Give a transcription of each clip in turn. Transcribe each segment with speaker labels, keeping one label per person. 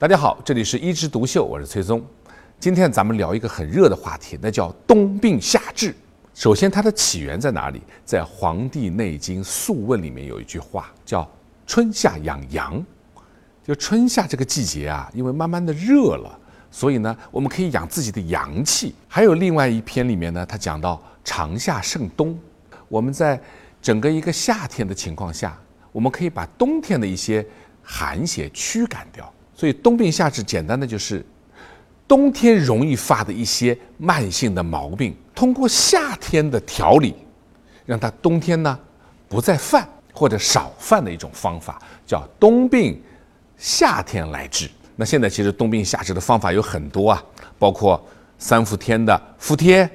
Speaker 1: 大家好，这里是一枝独秀，我是崔松。今天咱们聊一个很热的话题，那叫冬病夏治。首先，它的起源在哪里？在《黄帝内经·素问》里面有一句话，叫“春夏养阳”。就春夏这个季节啊，因为慢慢的热了，所以呢，我们可以养自己的阳气。还有另外一篇里面呢，它讲到“长夏胜冬”。我们在整个一个夏天的情况下，我们可以把冬天的一些寒邪驱赶掉。所以冬病夏治，简单的就是冬天容易发的一些慢性的毛病，通过夏天的调理，让它冬天呢不再犯或者少犯的一种方法，叫冬病夏天来治。那现在其实冬病夏治的方法有很多啊，包括三伏天的敷贴、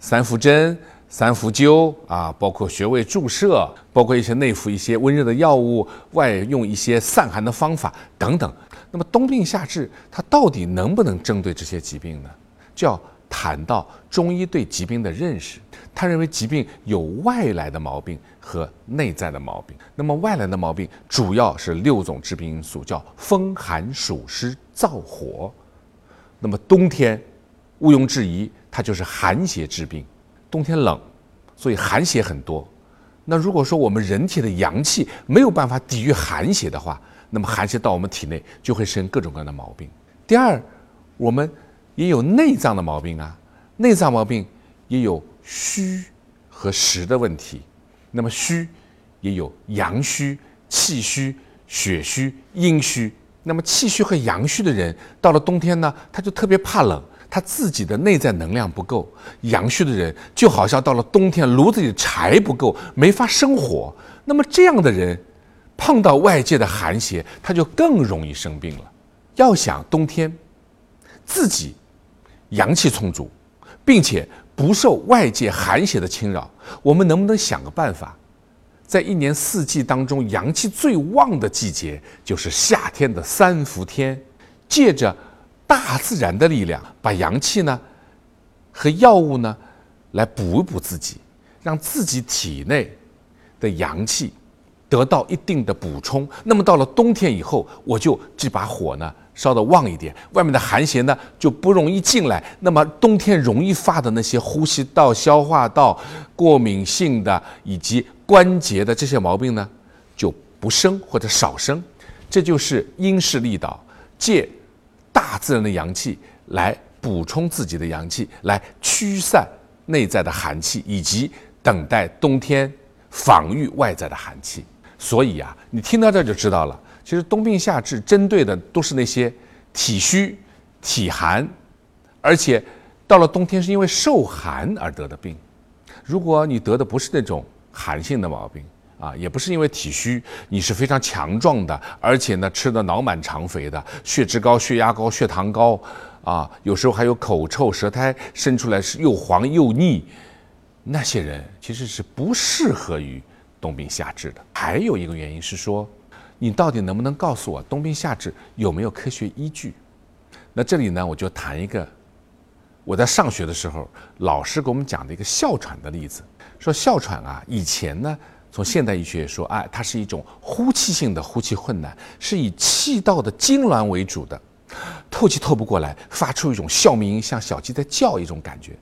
Speaker 1: 三伏针。三伏灸啊，包括穴位注射，包括一些内服一些温热的药物，外用一些散寒的方法等等。那么冬病夏治，它到底能不能针对这些疾病呢？就要谈到中医对疾病的认识。他认为疾病有外来的毛病和内在的毛病。那么外来的毛病主要是六种致病因素，叫风寒暑湿燥火。那么冬天毋庸置疑，它就是寒邪致病。冬天冷，所以寒邪很多。那如果说我们人体的阳气没有办法抵御寒邪的话，那么寒邪到我们体内就会生各种各样的毛病。第二，我们也有内脏的毛病啊，内脏毛病也有虚和实的问题。那么虚也有阳虚、气虚、血虚、阴虚。那么气虚和阳虚的人，到了冬天呢，他就特别怕冷。他自己的内在能量不够，阳虚的人就好像到了冬天，炉子里的柴不够，没法生火。那么这样的人，碰到外界的寒邪，他就更容易生病了。要想冬天自己阳气充足，并且不受外界寒邪的侵扰，我们能不能想个办法，在一年四季当中阳气最旺的季节，就是夏天的三伏天，借着。大自然的力量，把阳气呢和药物呢来补一补自己，让自己体内的阳气得到一定的补充。那么到了冬天以后，我就这把火呢烧得旺一点，外面的寒邪呢就不容易进来。那么冬天容易发的那些呼吸道、消化道过敏性的以及关节的这些毛病呢就不生或者少生。这就是因势利导，借。自然的阳气来补充自己的阳气，来驱散内在的寒气，以及等待冬天防御外在的寒气。所以啊，你听到这就知道了。其实冬病夏治针对的都是那些体虚、体寒，而且到了冬天是因为受寒而得的病。如果你得的不是那种寒性的毛病，啊，也不是因为体虚，你是非常强壮的，而且呢吃的脑满肠肥的，血脂高、血压高、血糖高，啊，有时候还有口臭、舌苔生出来是又黄又腻，那些人其实是不适合于冬病夏治的。还有一个原因是说，你到底能不能告诉我冬病夏治有没有科学依据？那这里呢，我就谈一个我在上学的时候老师给我们讲的一个哮喘的例子，说哮喘啊，以前呢。从现代医学说，哎，它是一种呼气性的呼气困难，是以气道的痉挛为主的，透气透不过来，发出一种哮鸣音，像小鸡在叫一种感觉。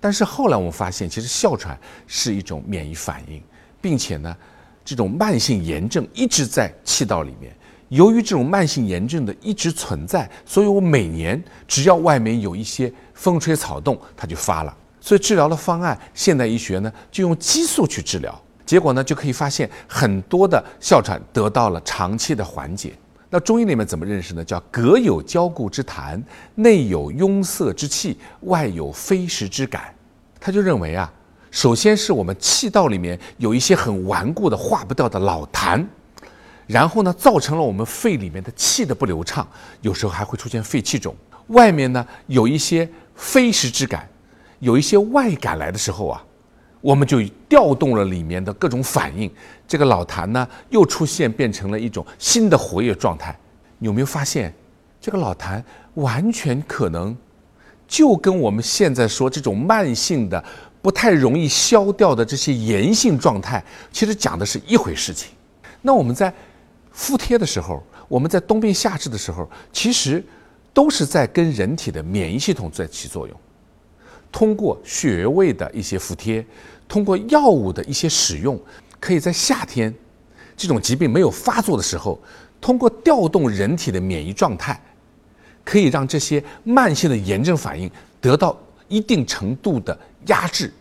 Speaker 1: 但是后来我们发现，其实哮喘是一种免疫反应，并且呢，这种慢性炎症一直在气道里面。由于这种慢性炎症的一直存在，所以我每年只要外面有一些风吹草动，它就发了。所以治疗的方案，现代医学呢就用激素去治疗。结果呢，就可以发现很多的哮喘得到了长期的缓解。那中医里面怎么认识呢？叫隔有胶固之痰，内有壅塞之气，外有飞石之感。他就认为啊，首先是我们气道里面有一些很顽固的化不掉的老痰，然后呢，造成了我们肺里面的气的不流畅，有时候还会出现肺气肿。外面呢，有一些飞石之感，有一些外感来的时候啊。我们就调动了里面的各种反应，这个老痰呢又出现，变成了一种新的活跃状态。有没有发现，这个老痰完全可能就跟我们现在说这种慢性的、不太容易消掉的这些炎性状态，其实讲的是一回事情。那我们在敷贴的时候，我们在冬病夏治的时候，其实都是在跟人体的免疫系统在起作用。通过穴位的一些服贴，通过药物的一些使用，可以在夏天这种疾病没有发作的时候，通过调动人体的免疫状态，可以让这些慢性的炎症反应得到一定程度的压制。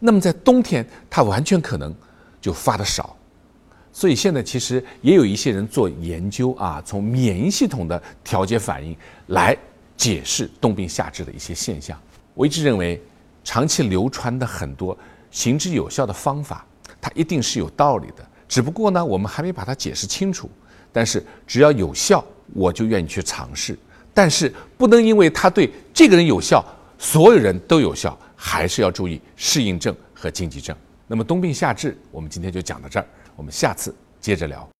Speaker 1: 那么在冬天，它完全可能就发的少。所以现在其实也有一些人做研究啊，从免疫系统的调节反应来解释冬病夏治的一些现象。我一直认为，长期流传的很多行之有效的方法，它一定是有道理的。只不过呢，我们还没把它解释清楚。但是只要有效，我就愿意去尝试。但是不能因为它对这个人有效，所有人都有效，还是要注意适应症和禁忌症。那么冬病夏治，我们今天就讲到这儿。我们下次接着聊。